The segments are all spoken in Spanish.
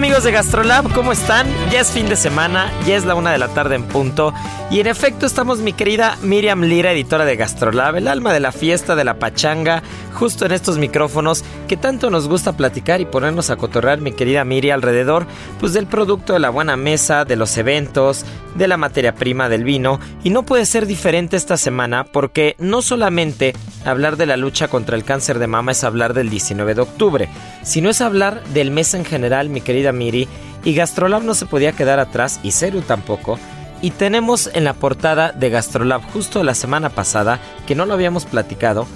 amigos de Gastrolab, ¿cómo están? Ya es fin de semana, ya es la una de la tarde en punto y en efecto estamos mi querida Miriam Lira, editora de Gastrolab, el alma de la fiesta, de la pachanga, justo en estos micrófonos que tanto nos gusta platicar y ponernos a cotorrear mi querida Miriam alrededor pues del producto de la buena mesa, de los eventos, de la materia prima del vino. Y no puede ser diferente esta semana porque no solamente hablar de la lucha contra el cáncer de mama es hablar del 19 de octubre, sino es hablar del mes en general mi querida Miri. Y Gastrolab no se podía quedar atrás y Ceru tampoco y tenemos en la portada de Gastrolab justo la semana pasada, que no lo habíamos platicado,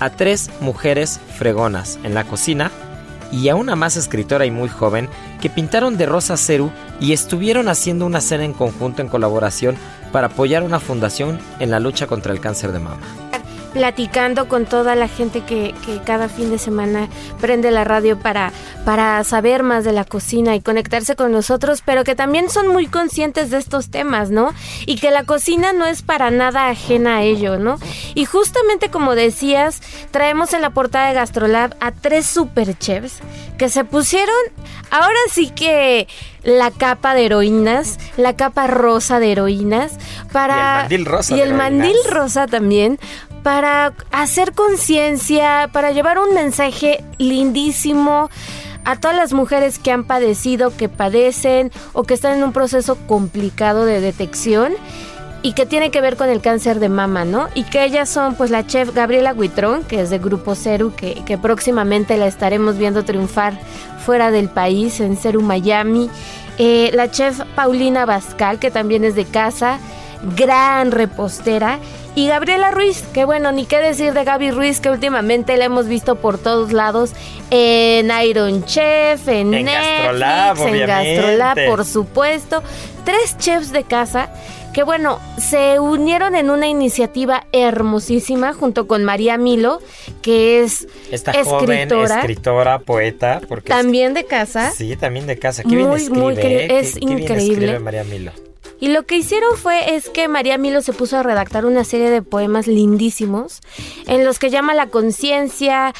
a tres mujeres fregonas en la cocina y a una más escritora y muy joven que pintaron de rosa Ceru y estuvieron haciendo una cena en conjunto en colaboración para apoyar una fundación en la lucha contra el cáncer de mama platicando con toda la gente que, que, cada fin de semana prende la radio para, para saber más de la cocina y conectarse con nosotros, pero que también son muy conscientes de estos temas, ¿no? Y que la cocina no es para nada ajena a ello, ¿no? Y justamente como decías, traemos en la portada de Gastrolab a tres super chefs que se pusieron, ahora sí que la capa de heroínas, la capa rosa de heroínas, para... Y el mandil rosa. Y el mandil rosa también, para hacer conciencia, para llevar un mensaje lindísimo a todas las mujeres que han padecido, que padecen o que están en un proceso complicado de detección y que tiene que ver con el cáncer de mama, ¿no? Y que ellas son pues la chef Gabriela Huitrón, que es de Grupo Ceru, que, que próximamente la estaremos viendo triunfar fuera del país, en Ceru Miami. Eh, la chef Paulina Bascal, que también es de casa, gran repostera. Y Gabriela Ruiz, que bueno, ni qué decir de Gaby Ruiz, que últimamente la hemos visto por todos lados en Iron Chef, en, En Netflix, Gastrolab, en. Gastrolab, por supuesto. Tres chefs de casa que bueno, se unieron en una iniciativa hermosísima junto con María Milo, que es Esta joven escritora, escritora, poeta, porque es- también de casa. Sí, también de casa. Qué bien Muy, escribe, muy ¿eh? es Qué- qué bien increíble. escribe María Milo. Y lo que hicieron fue es que María Milo se puso a redactar una serie de poemas lindísimos en los que llama la conciencia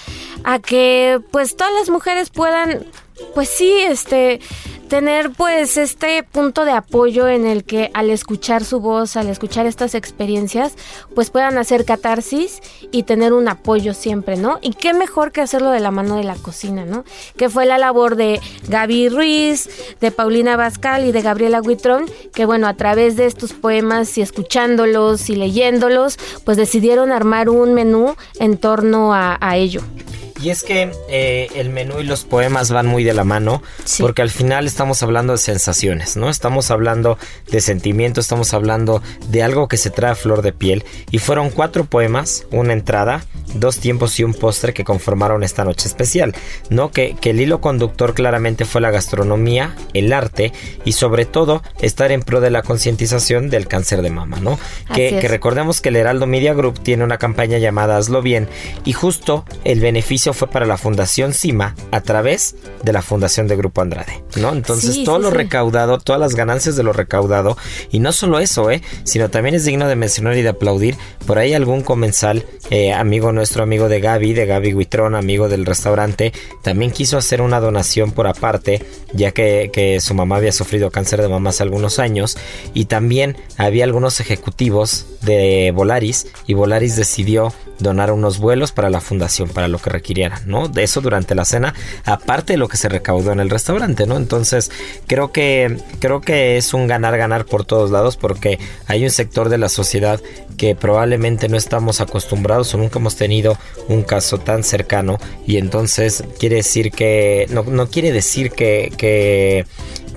a que pues todas las mujeres puedan pues sí, este tener pues este punto de apoyo en el que al escuchar su voz, al escuchar estas experiencias, pues puedan hacer catarsis y tener un apoyo siempre, ¿no? Y qué mejor que hacerlo de la mano de la cocina, ¿no? Que fue la labor de Gaby Ruiz, de Paulina Bascal y de Gabriela Huitrón, que bueno, a través de estos poemas y escuchándolos y leyéndolos, pues decidieron armar un menú en torno a, a ello. Y es que eh, el menú y los poemas van muy de la mano, Sí. porque al final estamos hablando de sensaciones, ¿no? Estamos hablando de sentimientos, estamos hablando de algo que se trae a flor de piel. Y fueron cuatro poemas, una entrada, dos tiempos y un postre que conformaron esta noche especial, ¿no? Que, que el hilo conductor claramente fue la gastronomía, el arte y sobre todo estar en pro de la concientización del cáncer de mama, ¿no? Que, que, recordemos que el Heraldo Media Group tiene una campaña llamada Hazlo Bien y justo el beneficio fue para la Fundación CIMA a través de la Fundación de Grupo Andrade, ¿no? Entonces todo lo recaudado, todas las ganancias de lo recaudado y no solo eso, ¿eh? Sino también es digno de mencionar y de aplaudir por ahí algún comensal, eh, amigo nuestro, amigo de Gaby, de Gaby Huitrón, amigo del restaurante, también quiso hacer una donación por aparte, ya que, que su mamá había sufrido cáncer de mama hace algunos años y también había algunos ejecutivos de Volaris y Volaris decidió donar unos vuelos para la fundación, para lo que requirieran, ¿no? De eso durante la cena, aparte de lo que se recaudó en el restaurante, ¿no? Entonces, creo que, creo que es un ganar-ganar por todos lados porque hay un sector de la sociedad que probablemente no estamos acostumbrados o nunca hemos tenido un caso tan cercano y entonces quiere decir que, no, no quiere decir que, que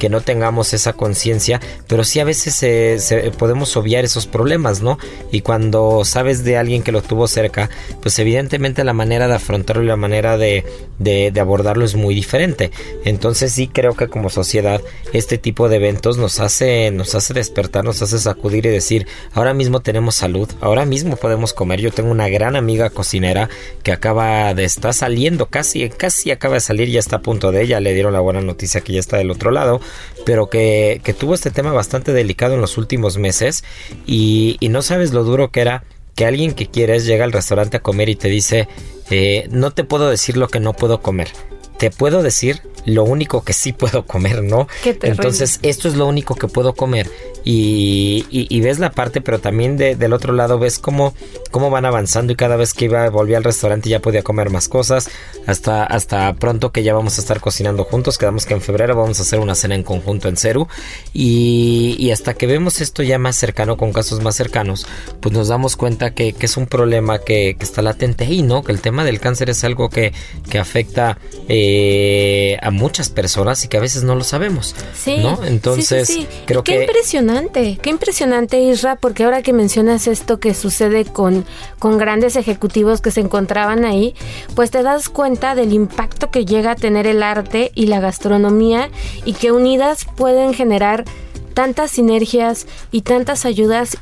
que no tengamos esa conciencia, pero sí a veces se, podemos obviar esos problemas, ¿no? Y cuando sabes de alguien que lo tuvo cerca, pues evidentemente la manera de afrontarlo y la manera de, de, abordarlo es muy diferente. Entonces sí creo que como sociedad este tipo de eventos nos hace, nos hace despertar, nos hace sacudir y decir, ahora mismo tenemos salud, ahora mismo podemos comer. Yo tengo una gran amiga cocinera que acaba de estar saliendo, casi, casi acaba de salir, ya está a punto de ella, le dieron la buena noticia que ya está del otro lado pero que, tuvo este tema bastante delicado en los últimos meses y, no sabes lo duro que era que alguien que quieres llega al restaurante a comer y te dice, eh, no te puedo decir lo que no puedo comer, te puedo decir lo único que sí puedo comer, ¿no? Entonces, esto es lo único que puedo comer. Y, ves la parte, pero también del otro lado ves cómo, cómo van avanzando y cada vez que iba, volví al restaurante ya podía comer más cosas, hasta, hasta pronto que ya vamos a estar cocinando juntos, quedamos que en febrero vamos a hacer una cena en conjunto en Ceru y, hasta que vemos esto ya más cercano, con casos más cercanos, pues nos damos cuenta que, es un problema que, está latente ahí, ¿no? Que el tema del cáncer es algo que, que afecta eh, a muchas personas y que a veces no lo sabemos, sí, ¿no? Entonces, creo que... impresionante qué impresionante Isra, porque ahora que mencionas esto que sucede con, con grandes ejecutivos que se encontraban ahí, pues te das cuenta del impacto que llega a tener el arte y la gastronomía y que unidas pueden generar tantas sinergias y tantas ayudas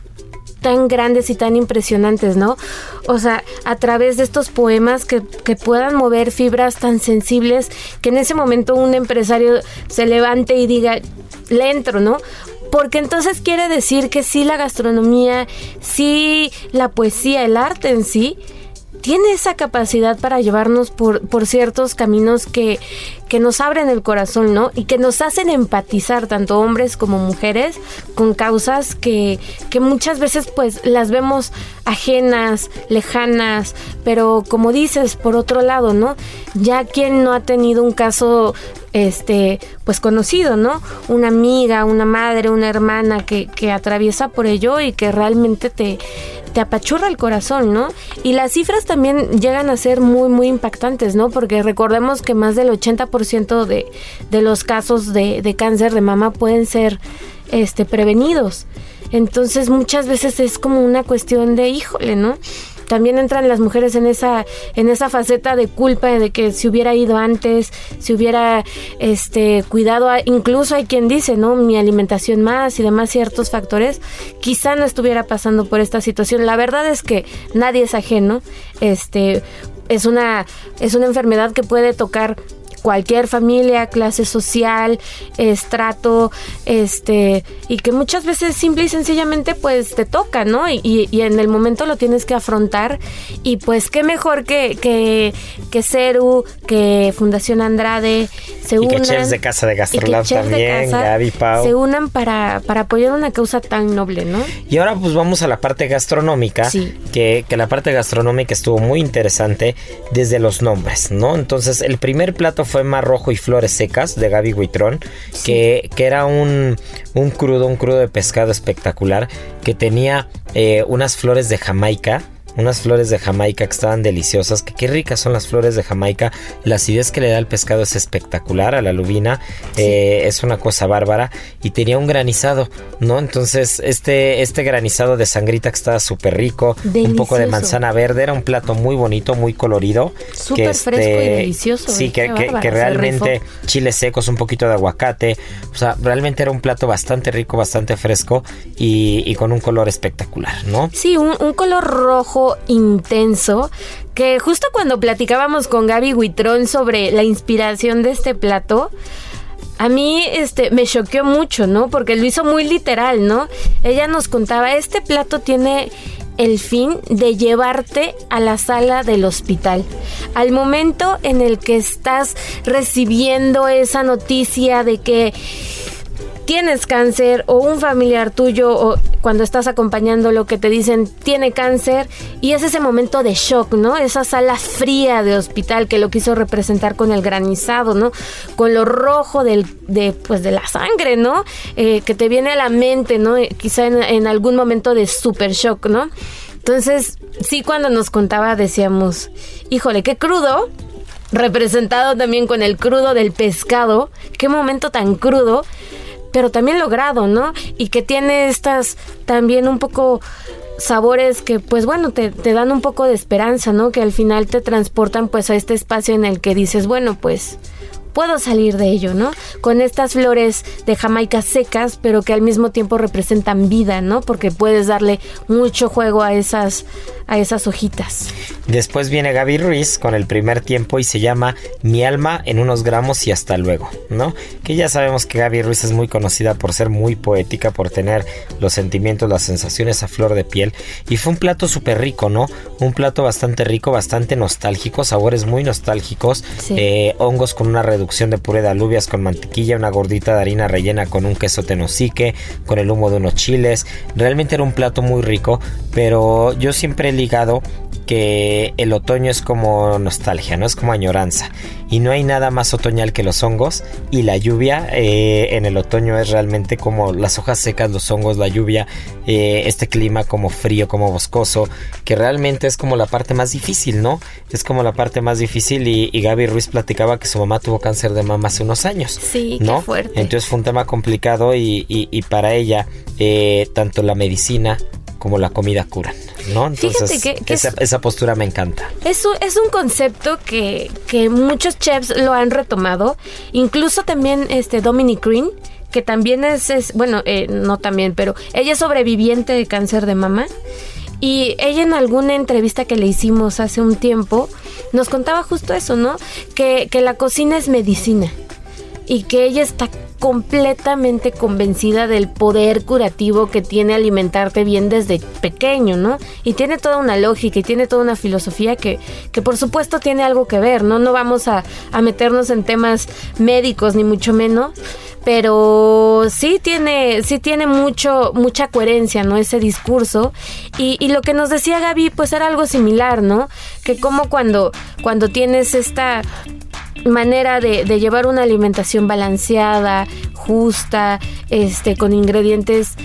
tan grandes y tan impresionantes, ¿no? O sea, a través de estos poemas que, que, puedan mover fibras tan sensibles que en ese momento un empresario se levante y diga, le entro, ¿no? porque entonces quiere decir que sí la gastronomía, sí la poesía, el arte en sí, tiene esa capacidad para llevarnos por, por ciertos caminos que, que nos abren el corazón, ¿no? Y que nos hacen empatizar, tanto hombres como mujeres, con causas que, que muchas veces pues las vemos ajenas, lejanas, pero como dices, por otro lado, ¿no? Ya quien no ha tenido un caso este, pues conocido, ¿no? Una amiga, una madre, una hermana que, que atraviesa por ello y que realmente te, te apachurra el corazón, ¿no? Y las cifras también llegan a ser muy, muy impactantes, ¿no? Porque recordemos que más del 80% de, de los casos de, de cáncer de mama pueden ser este, prevenidos. Entonces muchas veces es como una cuestión de, híjole, ¿no? también entran las mujeres en esa en esa faceta de culpa de que si hubiera ido antes, si hubiera este cuidado, incluso hay quien dice, ¿no? Mi alimentación más y demás ciertos factores, quizá no estuviera pasando por esta situación. La verdad es que nadie es ajeno. Este es una es una enfermedad que puede tocar cualquier familia, clase social, estrato, este, y que muchas veces simple y sencillamente pues te toca, ¿no? Y, y, en el momento lo tienes que afrontar y pues qué mejor que, que, que CERU, que Fundación Andrade se y unan. Que chefs de Casa de Gastrolab también, Gaby, Pau. Se unan para, para apoyar una causa tan noble, ¿no? Y ahora pues vamos a la parte gastronómica, que, que la parte gastronómica estuvo muy interesante desde los nombres, ¿no? Entonces el primer plato fue Mar Rojo y Flores Secas de Gaby Huitrón, que, que, era un, un, crudo, un crudo de pescado espectacular, que tenía eh, unas flores de Jamaica unas flores de Jamaica que estaban deliciosas, que qué ricas son las flores de Jamaica, la acidez que le da el pescado es espectacular a la lubina, eh, es una cosa bárbara y tenía un granizado, ¿no? Entonces este, este granizado de sangrita que estaba súper rico, un poco de Delicioso. manzana verde, era un plato muy bonito, muy colorido. Súper que, fresco y delicioso, Sí, eh, que, que- realmente chiles secos, un poquito de aguacate. O sea, realmente era un plato bastante rico, bastante fresco y, y con un color espectacular, ¿no? Sí, un, un color rojo intenso que justo cuando platicábamos con Gaby Huitrón sobre la inspiración de este plato, a mí este me choqueó mucho, ¿no? Porque lo hizo muy literal, ¿no? Ella nos contaba, este plato tiene el fin de llevarte a la sala del hospital. Al momento en el que estás recibiendo esa noticia de que tienes cáncer o un familiar tuyo o cuando estás acompañándolo que te dicen tiene cáncer y es ese momento de shock, ¿no? Esa sala fría de hospital que lo quiso representar con el granizado, ¿no? Con lo rojo del, de, pues de la sangre, ¿no? Eh, que te viene a la mente, ¿no? Eh, Quizá en, en algún momento de super shock, ¿no? Entonces, sí, cuando nos contaba decíamos, híjole, qué crudo, representado también con el crudo del pescado, qué momento tan crudo, pero también logrado, ¿no? Y que tiene estas también un poco sabores que pues bueno te, te dan un poco de esperanza, ¿no? Que al final te transportan pues a este espacio en el que dices, bueno pues puedo salir de ello, ¿no? Con estas flores de Jamaica secas, pero que al mismo tiempo representan vida, ¿no? Porque puedes darle mucho juego a esas a esas hojitas. Después viene Gaby Ruiz con el primer tiempo y se llama Mi alma en unos gramos y hasta luego, ¿no? Que ya sabemos que Gaby Ruiz es muy conocida por ser muy poética, por tener los sentimientos, las sensaciones a flor de piel. Y fue un plato súper rico, ¿no? Un plato bastante rico, bastante nostálgico, sabores muy nostálgicos. Sí. eh, hongos con una reducción de puré de alubias con mantequilla, una gordita de harina rellena con un queso tenosique, con el humo de unos chiles. Realmente era un plato muy rico, pero yo siempre he ligado que el otoño es como nostalgia, no es como añoranza. Y no hay nada más otoñal que los hongos. Y la lluvia eh, en el otoño es realmente como las hojas secas, los hongos, la lluvia, eh, este clima como frío, como boscoso, que realmente es como la parte más difícil, ¿no? Es como la parte más difícil. Y, y Gaby Ruiz platicaba que su mamá tuvo cáncer de mama hace unos años. Sí, qué ¿no? fuerte. Entonces fue un tema complicado y, y- y para ella, eh, tanto la medicina como la comida curan, ¿no? Entonces, Fíjate que- que esa, es- esa postura me encanta. Es un, es un concepto que, que muchos chefs lo han retomado, incluso también este Dominic Green, que también es, es- bueno, eh, no también, pero ella es sobreviviente de cáncer de mama. Y ella en alguna entrevista que le hicimos hace un tiempo nos contaba justo eso, ¿no? Que, que la cocina es medicina y que ella está completamente convencida del poder curativo que tiene alimentarte bien desde pequeño, ¿no? Y tiene toda una lógica y tiene toda una filosofía que, que por supuesto tiene algo que ver, ¿no? No vamos a, a meternos en temas médicos ni mucho menos, pero sí tiene, sí tiene mucho, mucha coherencia, ¿no? Ese discurso. Y, y lo que nos decía Gaby, pues era algo similar, ¿no? Que como cuando, cuando tienes esta manera de, de llevar una alimentación balanceada, justa, este, con ingredientes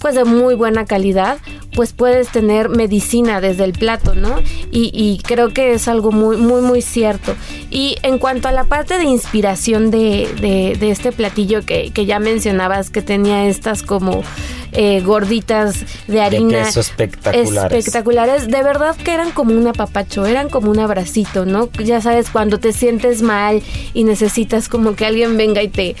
pues de muy buena calidad, pues puedes tener medicina desde el plato, ¿no? Y, y creo que es algo muy, muy, muy cierto. Y en cuanto a la parte de inspiración de, de- de este platillo que, que ya mencionabas, que tenía estas como eh, gorditas de harina queso espectaculares. espectaculares, de verdad que eran como un apapacho, eran como un abracito, ¿no? Ya sabes, cuando te sientes mal y necesitas como que alguien venga y te,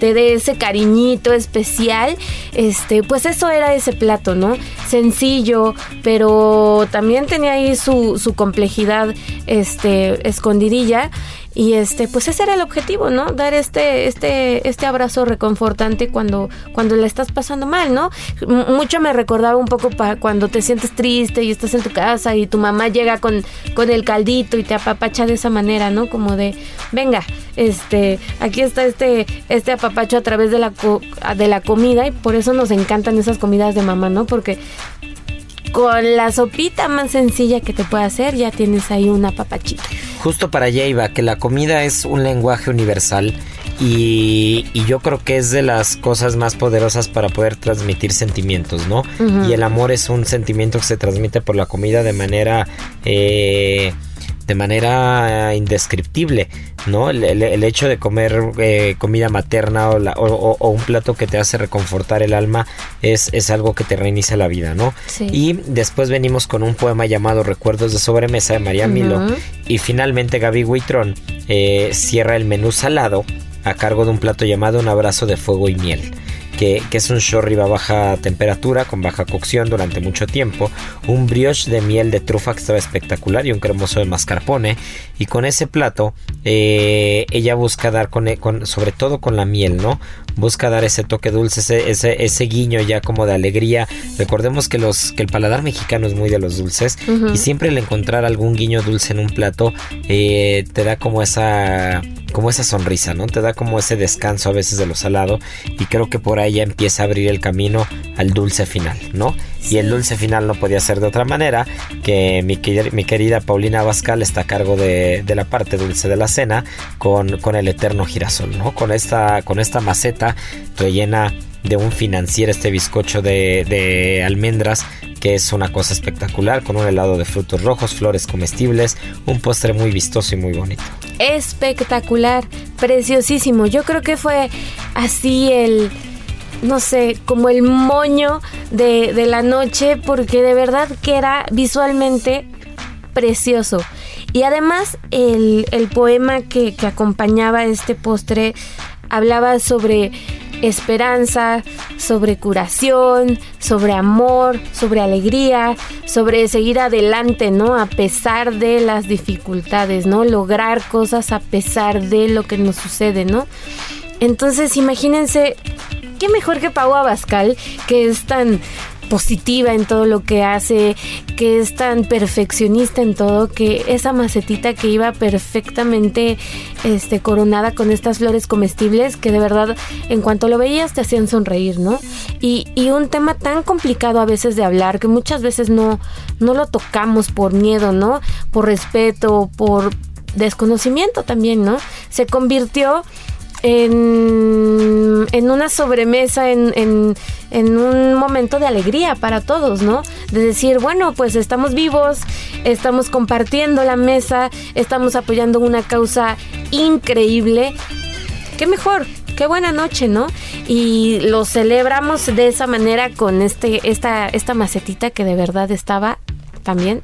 te dé ese cariñito especial, este, pues eso era ese plato, ¿no? Sencillo, pero también tenía ahí su, su complejidad, este, escondidilla. Y este, pues ese era el objetivo, ¿no? Dar este, este, este abrazo reconfortante cuando, cuando la estás pasando mal, ¿no? Mucho me recordaba un poco cuando te sientes triste y estás en tu casa y tu mamá llega con, con el caldito y te apapacha de esa manera, ¿no? Como de, venga, este, aquí está este, este apapacho a través de la, co- de la comida y por eso nos encantan esas comidas de mamá, ¿no? Porque con la sopita más sencilla que te puede hacer ya tienes ahí una papachita. Justo para allá iba, que la comida es un lenguaje universal y, y yo creo que es de las cosas más poderosas para poder transmitir sentimientos, ¿no? Y el amor es un sentimiento que se transmite por la comida de manera... Eh, de manera indescriptible, ¿no? El, hecho de comer eh, comida materna o, o, un plato que te hace reconfortar el alma es, es algo que te reinicia la vida, ¿no? Y después venimos con un poema llamado Recuerdos de sobremesa de María Milo y finalmente Gaby Huitrón eh, cierra el menú salado a cargo de un plato llamado Un abrazo de fuego y miel que, es un shorry a baja temperatura, con baja cocción durante mucho tiempo, un brioche de miel de trufa que estaba espectacular y un cremoso de mascarpone. Y con ese plato, eh, ella busca dar con, con, sobre todo con la miel, ¿no? Busca dar ese toque dulce, ese, ese, ese, guiño ya como de alegría. Recordemos que, los, que el paladar mexicano es muy de los dulces y siempre el encontrar algún guiño dulce en un plato eh, te da como esa como esa sonrisa, ¿no? Te da como ese descanso a veces de lo salado y creo que por ahí ya empieza a abrir el camino al dulce final, ¿no? Y el dulce final no podía ser de otra manera que mi, mi querida Paulina Abascal está a cargo de, la parte dulce de la cena con, con el eterno girasol, ¿no? Con esta, con esta maceta rellena de un financiero este bizcocho de, de, almendras que es una cosa espectacular con un helado de frutos rojos, flores comestibles, un postre muy vistoso y muy bonito. Espectacular, preciosísimo. Yo creo que fue así el no sé, como el moño de, de, la noche, porque de verdad que era visualmente precioso. Y además el, el poema que, que acompañaba este postre hablaba sobre esperanza, sobre curación, sobre amor, sobre alegría, sobre seguir adelante, ¿no? A pesar de las dificultades, ¿no? Lograr cosas a pesar de lo que nos sucede, ¿no? Entonces, imagínense qué mejor que Pau Abascal, que es tan positiva en todo lo que hace, que es tan perfeccionista en todo, que esa macetita que iba perfectamente este, coronada con estas flores comestibles, que de verdad en cuanto lo veías te hacían sonreír, ¿no? Y, y un tema tan complicado a veces de hablar, que muchas veces no, no lo tocamos por miedo, ¿no? Por respeto, por desconocimiento también, ¿no? Se convirtió en, en una sobremesa, en, en, en, un momento de alegría para todos, ¿no? De decir, bueno, pues estamos vivos, estamos compartiendo la mesa, estamos apoyando una causa increíble. ¿Qué mejor? Qué buena noche, ¿no? Y lo celebramos de esa manera con este, esta, esta macetita que de verdad estaba también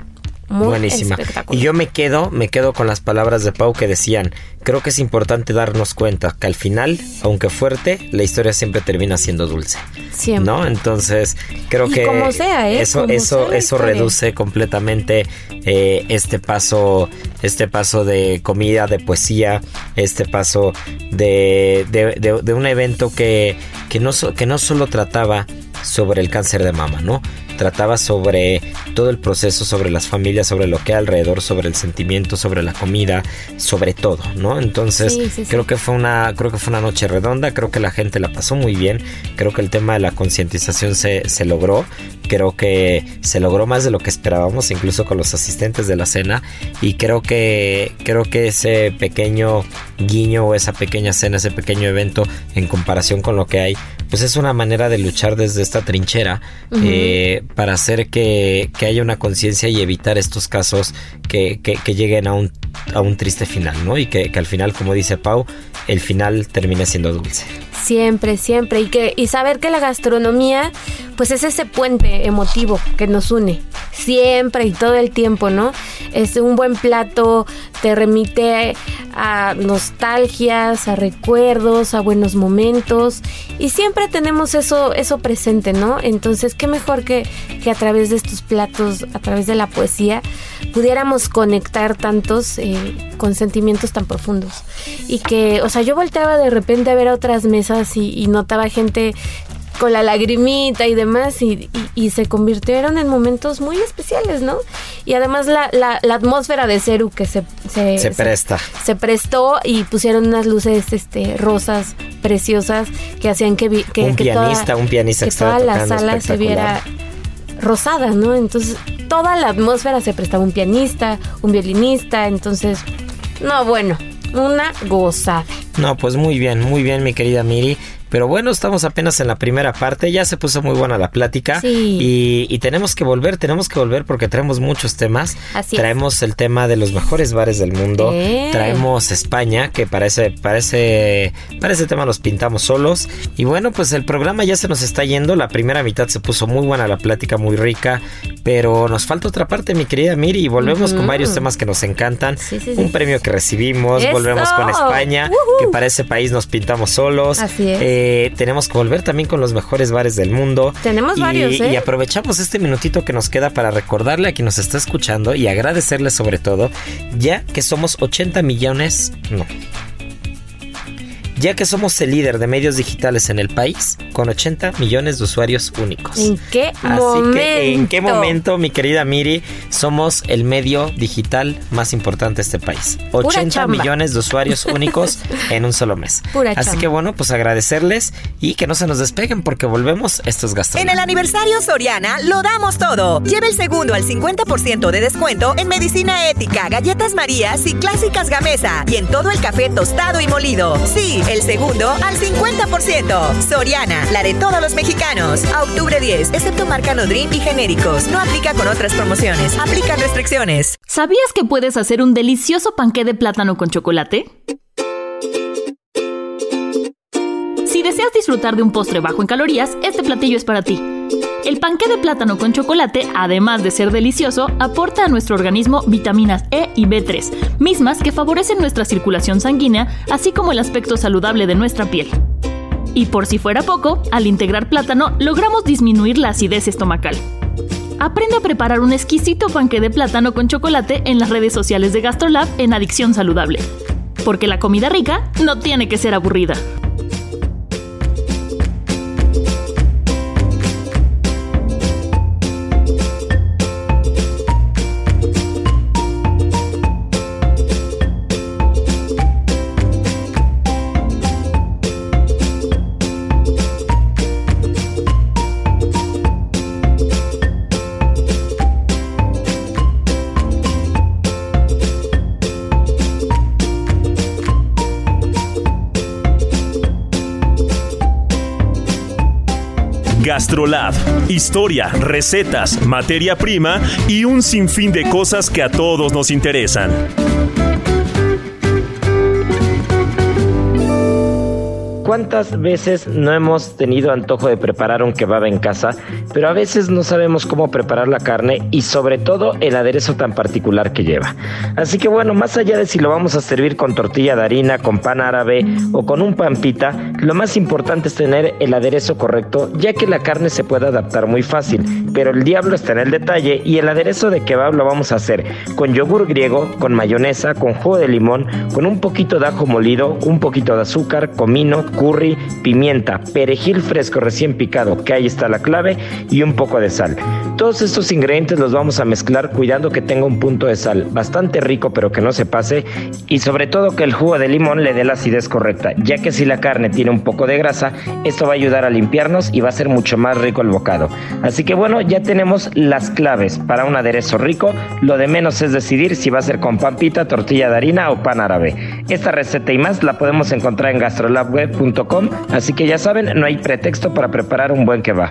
Buenísima. Y yo me quedo, me quedo con las palabras de Pau que decían, creo que es importante darnos cuenta que al final, aunque fuerte, la historia siempre termina siendo dulce. Siempre. ¿No? Entonces, creo que como sea, ¿eh? eso, eso, eso reduce completamente eh, este paso, este paso de comida, de poesía, este paso de, de, de, un evento que, que, no, que no solo trataba sobre el cáncer de mama, ¿no? Trataba sobre todo el proceso, sobre las familias, sobre lo que hay alrededor, sobre el sentimiento, sobre la comida, sobre todo, ¿no? Entonces, creo que fue una creo que fue una noche redonda, creo que la gente la pasó muy bien, creo que el tema de la concientización se, se logró, creo que se logró más de lo que esperábamos, incluso con los asistentes de la cena, y creo que creo que ese pequeño guiño o esa pequeña cena, ese pequeño evento en comparación con lo que hay, pues es una manera de luchar desde esta trinchera eh, para hacer que, haya una conciencia y evitar estos casos que, que, lleguen a un, a un triste final, ¿no? Y que, que al final, como dice Pau, el final termine siendo dulce. Siempre, siempre. Y, que, y saber que la gastronomía, pues es ese puente emotivo que nos une. Siempre y todo el tiempo, ¿no? Es un buen plato, te remite a nostalgias, a recuerdos, a buenos momentos. Y siempre tenemos eso, eso presente, ¿no? Entonces, qué mejor que, que a través de estos platos, a través de la poesía, pudiéramos conectar tantos eh, con sentimientos tan profundos. Y que, o sea, yo volteaba de repente a ver otras mesas y, notaba gente con la lagrimita y demás y, se convirtieron en momentos muy especiales, ¿no? Y además la, la, atmósfera de Ceru que se, se, presta. Se, prestó y pusieron unas luces este, rosas preciosas que hacían que, que, un pianista, toda, un pianista que toda la sala se viera rosada, ¿no? Entonces toda la atmósfera se prestaba un pianista, un violinista, entonces, no, bueno, una gozada. No, pues muy bien, muy bien, mi querida Miri. Pero bueno, estamos apenas en la primera parte, ya se puso muy buena la plática Sí. y, y tenemos que volver, tenemos que volver porque traemos muchos temas. Así es. traemos el tema de los mejores bares del mundo, Eh. traemos España, que para ese, para, ese, tema nos pintamos solos. Y bueno, pues el programa ya se nos está yendo, la primera mitad se puso muy buena la plática, muy rica, pero nos falta otra parte, mi querida Miri, y volvemos con varios temas que nos encantan. Sí, sí, sí. Un premio que recibimos, ¡Eso! volvemos con España, que para ese país nos pintamos solos. Así es. Eh, tenemos que volver también con los mejores bares del mundo. Tenemos Y- varios, ¿eh? Y aprovechamos este minutito que nos queda para recordarle a quien nos está escuchando y agradecerle sobre todo, ya que somos 80 millones, no. Ya que somos el líder de medios digitales en el país, con 80 millones de usuarios únicos. ¿En qué Así momento? que, ¿en qué momento, mi querida Miri, somos el medio digital más importante de este país? 80 chamba. millones de usuarios únicos en un solo mes. Pura Así chamba. que bueno, pues agradecerles y que no se nos despeguen porque volvemos estos gastos. En el aniversario Soriana lo damos todo. Lleva el segundo al 50% de descuento en medicina ética, galletas Marías y clásicas Gamesa. Y en todo el café tostado y molido. Sí, el segundo al 50%. Soriana, la de todos los mexicanos. A octubre 10, excepto marca Nodrim y genéricos. No aplica con otras promociones. Aplican restricciones. ¿Sabías que puedes hacer un delicioso panqué de plátano con chocolate? Deseas disfrutar de un postre bajo en calorías, este platillo es para ti. El panqué de plátano con chocolate, además de ser delicioso, aporta a nuestro organismo vitaminas E y B3, mismas que favorecen nuestra circulación sanguínea, así como el aspecto saludable de nuestra piel. Y por si fuera poco, al integrar plátano logramos disminuir la acidez estomacal. Aprende a preparar un exquisito panqué de plátano con chocolate en las redes sociales de GastroLab en Adicción Saludable. Porque la comida rica no tiene que ser aburrida. Gastrolab. Historia, recetas, materia prima y un sinfín de cosas que a todos nos interesan. ¿Cuántas veces no hemos tenido antojo de preparar un kebab en casa, pero a veces no sabemos cómo preparar la carne y sobre todo el aderezo tan particular que lleva? Así que bueno, más allá de si lo vamos a servir con tortilla de harina, con pan árabe o con un pan pita, lo más importante es tener el aderezo correcto, ya que la carne se puede adaptar muy fácil, pero el diablo está en el detalle y el aderezo de kebab lo vamos a hacer con yogur griego, con mayonesa, con jugo de limón, con un poquito de ajo molido, un poquito de azúcar, comino, curry, pimienta, perejil fresco recién picado, que ahí está la clave, y un poco de sal. Todos estos ingredientes los vamos a mezclar cuidando que tenga un punto de sal bastante rico pero que no se pase y sobre todo que el jugo de limón le dé la acidez correcta, ya que si la carne tiene un poco de grasa, esto va a ayudar a limpiarnos y va a ser mucho más rico el bocado. Así que bueno, ya tenemos las claves para un aderezo rico, lo de menos es decidir si va a ser con pampita, tortilla de harina o pan árabe. Esta receta y más la podemos encontrar en gastrolabweb.com, así que ya saben, no hay pretexto para preparar un buen kebab.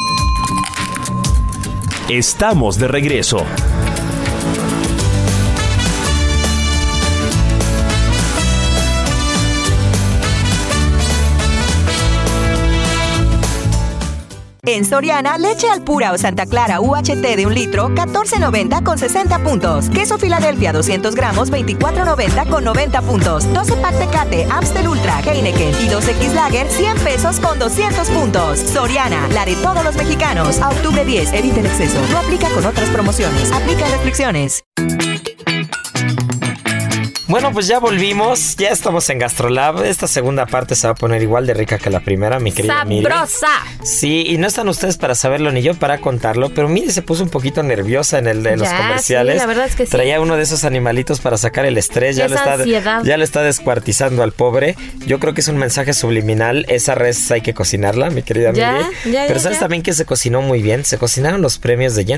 Estamos de regreso. En Soriana, leche Alpura o Santa Clara UHT de un litro, 14.90 con 60 puntos. Queso Filadelfia 200 gramos, 24.90 con 90 puntos. 12 pack Tecate, Amstel Ultra, Heineken y 2X Lager, 100 pesos con 200 puntos. Soriana, la de todos los mexicanos. A octubre 10, evita el exceso. No aplica con otras promociones. Aplica restricciones. Bueno, pues ya volvimos, ya estamos en Gastrolab. Esta segunda parte se va a poner igual de rica que la primera, mi querida Miri. ¡Sabrosa! Sí, y no están ustedes para saberlo ni yo para contarlo, pero Miri se puso un poquito nerviosa en el de los comerciales. sí, la verdad es que sí. Traía uno de esos animalitos para sacar el estrés, ya lo está ansiedad. ya lo está descuartizando al pobre. Yo creo que es un mensaje subliminal, esa res hay que cocinarla, mi querida Ya, Miri. ya, pero ya, sabes ya. también que se cocinó muy bien, se cocinaron los premios de Jen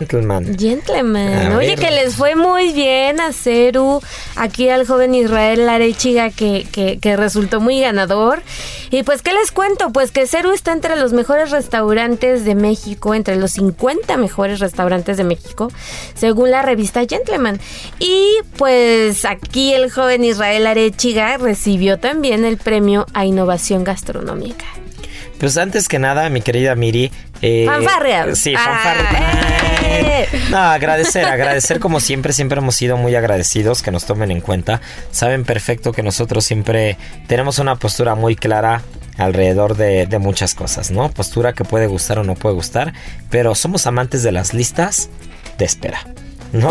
Gentleman. Gentleman. A Oye, que les fue muy bien a Ceru, aquí al joven Israel Arechiga, que, que, que resultó muy ganador. Y pues, ¿qué les cuento? Pues que Ceru está entre los mejores restaurantes de México, entre los 50 mejores restaurantes de México, según la revista Gentleman. Y pues aquí el joven Israel Arechiga recibió también el premio a innovación gastronómica. Pues antes que nada, mi querida Miri. Eh, Fanfarria. Sí, Ah, fanfarria. eh. No, agradecer, agradecer como siempre, siempre hemos sido muy agradecidos que nos tomen en cuenta. Saben perfecto que nosotros siempre tenemos una postura muy clara alrededor de, de muchas cosas, ¿no? Postura que puede gustar o no puede gustar, pero somos amantes de las listas de espera. ¿No?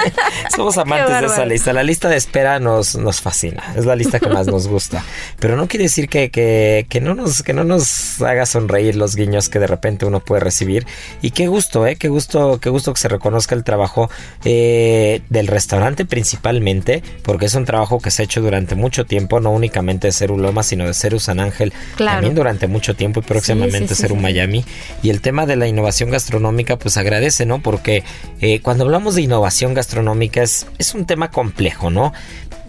Somos amantes de esa lista. La lista de espera nos, nos fascina. Es la lista que más nos gusta. Pero no quiere decir que, que, que no nos, que no nos haga sonreír los guiños que de repente uno puede recibir. Y qué gusto, ¿eh? Qué gusto, qué gusto que se reconozca el trabajo eh, del restaurante principalmente, porque es un trabajo que se ha hecho durante mucho tiempo, no únicamente de Ceru Loma, sino de Ceru San Ángel. Claro. También durante mucho tiempo y próximamente Sí, sí, sí, Ceru sí. Miami. Y el tema de la innovación gastronómica, pues agradece, ¿no? Porque eh, cuando hablamos de innovación gastronómica es, un tema complejo, ¿no?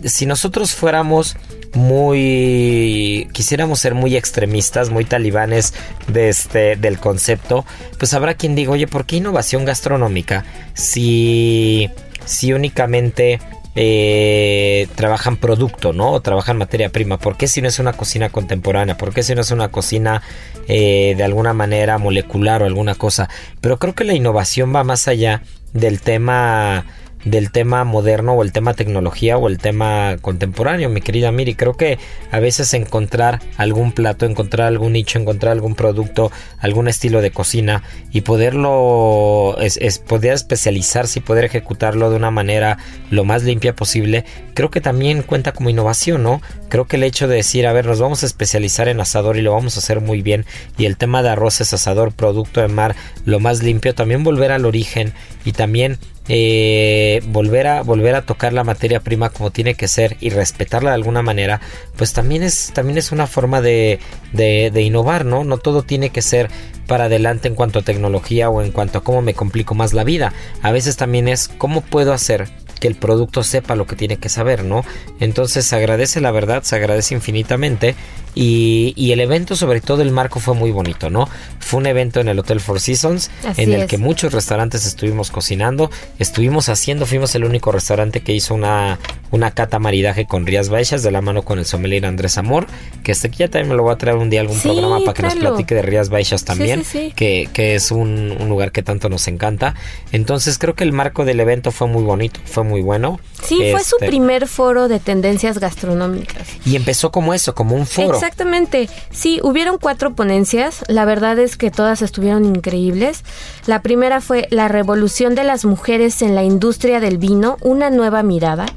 Si nosotros fuéramos muy quisiéramos ser muy extremistas, muy talibanes de este del concepto, pues habrá quien diga, "Oye, ¿por qué innovación gastronómica si si únicamente eh, trabajan producto, ¿no? O trabajan materia prima. ¿Por qué si no es una cocina contemporánea? ¿Por qué si no es una cocina eh, de alguna manera molecular o alguna cosa? Pero creo que la innovación va más allá del tema del tema moderno o el tema tecnología o el tema contemporáneo, mi querida Miri. Creo que a veces encontrar algún plato, encontrar algún nicho, encontrar algún producto, algún estilo de cocina y poderlo, es, poder especializarse y poder ejecutarlo de una manera lo más limpia posible, creo que también cuenta como innovación, ¿no? Creo que el hecho de decir, a ver, nos vamos a especializar en asador y lo vamos a hacer muy bien y el tema de arroz es asador, producto de mar, lo más limpio, también volver al origen y también eh, volver a volver a tocar la materia prima como tiene que ser y respetarla de alguna manera pues también es también es una forma de, de, de innovar no no todo tiene que ser para adelante en cuanto a tecnología o en cuanto a cómo me complico más la vida a veces también es cómo puedo hacer que el producto sepa lo que tiene que saber, ¿no? Entonces se agradece la verdad, se agradece infinitamente y, y el evento, sobre todo el marco, fue muy bonito, ¿no? Fue un evento en el Hotel Four Seasons Así en el es. que muchos restaurantes estuvimos cocinando, estuvimos haciendo, fuimos el único restaurante que hizo una, una cata maridaje con Rías Baixas de la mano con el sommelier Andrés Amor, que este aquí ya también me lo voy a traer un día algún Sí, programa para que nos platique de Rías Baixas también, sí, sí. Que, que es un, un lugar que tanto nos encanta. Entonces creo que el marco del evento fue muy bonito, fue muy bueno. Sí, fue su Este, primer foro de tendencias gastronómicas. Y empezó como eso, como un foro. Exactamente. Sí, hubieron cuatro ponencias. La verdad es que todas estuvieron increíbles. La primera fue La revolución de las mujeres en la industria del vino, una nueva mirada.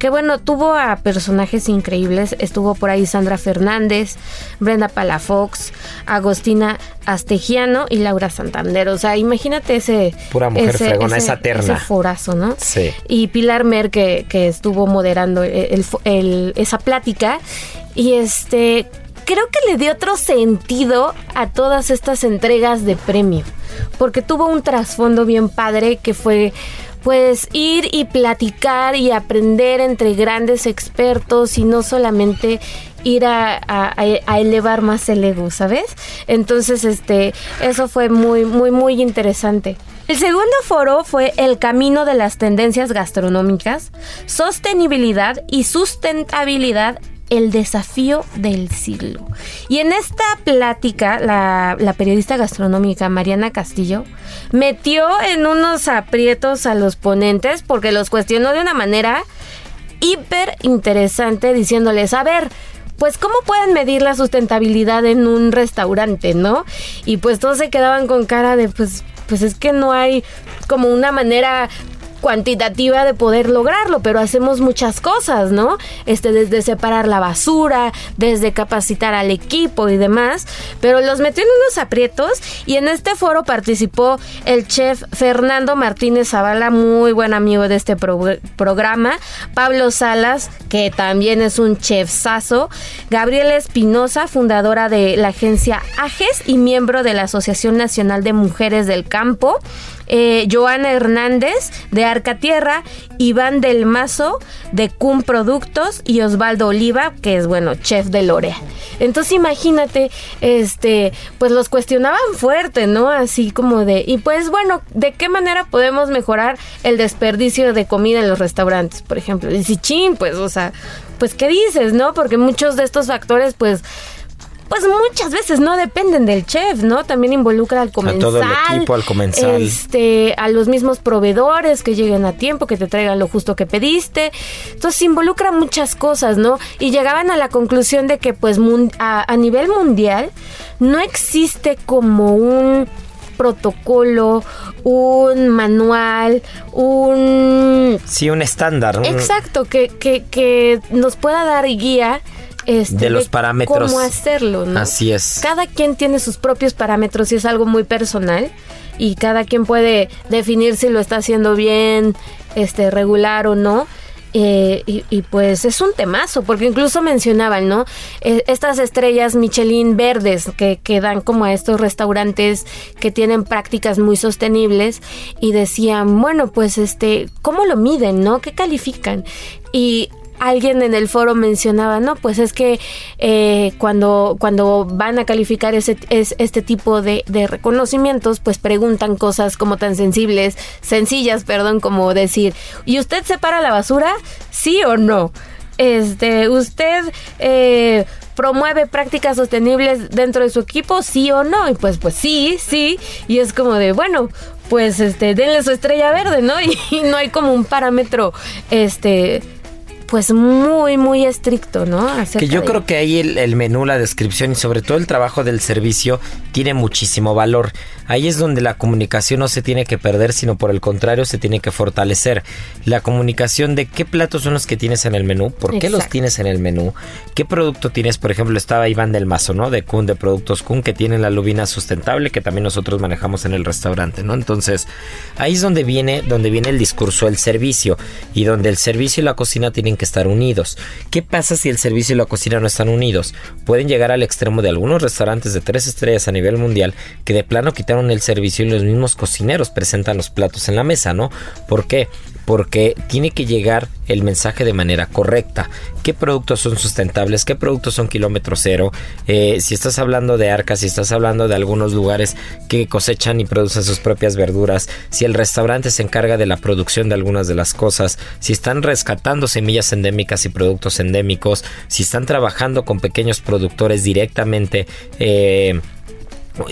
Que bueno, tuvo a personajes increíbles. Estuvo por ahí Sandra Fernández, Brenda Palafox, Agostina Astegiano y Laura Santander. O sea, imagínate ese. Pura mujer fregona, esa terna. Ese forazo, ¿no? Sí. y Pilar Mer que, que estuvo moderando el- el- el- esa plática y este creo que le dio otro sentido a todas estas entregas de premio porque tuvo un trasfondo bien padre que fue pues ir y platicar y aprender entre grandes expertos y no solamente ir a, a- elevar más el ego, ¿sabes? Entonces, este, eso fue muy, muy, muy interesante. El segundo foro fue El camino de las tendencias gastronómicas, sostenibilidad y sustentabilidad el desafío del siglo. Y en esta plática, la, periodista gastronómica Mariana Castillo metió en unos aprietos a los ponentes porque los cuestionó de una manera hiper interesante diciéndoles, a ver, pues cómo pueden medir la sustentabilidad en un restaurante, ¿no? Y pues todos se quedaban con cara de, pues, pues es que no hay como una manera cuantitativa de poder lograrlo, pero hacemos muchas cosas, ¿no? Este, desde separar la basura, desde capacitar al equipo y demás, pero los metió en unos aprietos y en este foro participó el chef Fernando Martínez Zavala, muy buen amigo de este pro- programa, Pablo Salas, que también es un chef sazo, Gabriela Espinosa, fundadora de la agencia AGES y miembro de la Asociación Nacional de Mujeres del Campo, eh, Joana Hernández de Arca Tierra, Iván del Mazo de Cum Productos y Osvaldo Oliva, que es bueno, chef de Lorea. Entonces imagínate, este, pues los cuestionaban fuerte, ¿no? Así como de, y pues bueno, ¿de qué manera podemos mejorar el desperdicio de comida en los restaurantes, por ejemplo? Y si chin, pues, o sea, pues qué dices, ¿no? Porque muchos de estos factores, pues, pues muchas veces no dependen del chef, ¿no? También involucra al comensal. todo el equipo, al comensal. Este, a los mismos proveedores que lleguen a tiempo, que te traigan lo justo que pediste. Entonces involucra muchas cosas, ¿no? Y llegaban a la conclusión de que pues a, a nivel mundial no existe como un protocolo, un manual, un Sí, un estándar. Exacto, que, que, que nos pueda dar guía este, De los parámetros. Cómo hacerlo, ¿no? Así es. Cada quien tiene sus propios parámetros y es algo muy personal. Y cada quien puede definir si lo está haciendo bien, este, regular o no. Eh, y, y, pues es un temazo, porque incluso mencionaban, ¿no? Eh, estas estrellas Michelin verdes que, que dan como a estos restaurantes que tienen prácticas muy sostenibles y decían, bueno, pues este, ¿cómo lo miden, no? ¿Qué califican? Y alguien en el foro mencionaba, no, pues es que eh, cuando, cuando van a calificar ese, es, este tipo de, reconocimientos, pues preguntan cosas como tan sensibles, sencillas, perdón, como decir, ¿y usted separa la basura? ¿Sí o no? Este, ¿usted eh, promueve prácticas sostenibles dentro de su equipo? ¿Sí o no? Y pues, pues sí, sí. Y es como de, bueno, pues este, denle su estrella verde, ¿no? Y, no hay como un parámetro, este pues muy, muy estricto, ¿no? Acerca que yo de- creo que ahí el, el menú, la descripción y sobre todo el trabajo del servicio tiene muchísimo valor. Ahí es donde la comunicación no se tiene que perder, sino por el contrario se tiene que fortalecer. La comunicación de qué platos son los que tienes en el menú, por qué los tienes en el menú, qué producto tienes, por ejemplo, estaba Iván del Mazo, ¿no? De Kun, de Productos Kun, que tienen la lubina sustentable que también nosotros manejamos en el restaurante, ¿no? Entonces, ahí es donde viene, donde viene el discurso del servicio y donde el servicio y la cocina tienen que estar unidos. ¿Qué pasa si el servicio y la cocina no están unidos? Pueden llegar al extremo de algunos restaurantes de tres estrellas a nivel mundial que de plano quitaron el servicio y los mismos cocineros presentan los platos en la mesa, ¿no? ¿Por qué? Porque tiene que llegar el mensaje de manera correcta. ¿Qué productos son sustentables? ¿Qué productos son kilómetro cero? Eh, si estás hablando de arcas, si estás hablando de algunos lugares que cosechan y producen sus propias verduras, si el restaurante se encarga de la producción de algunas de las cosas, si están rescatando semillas endémicas y productos endémicos, si están trabajando con pequeños productores directamente. eh,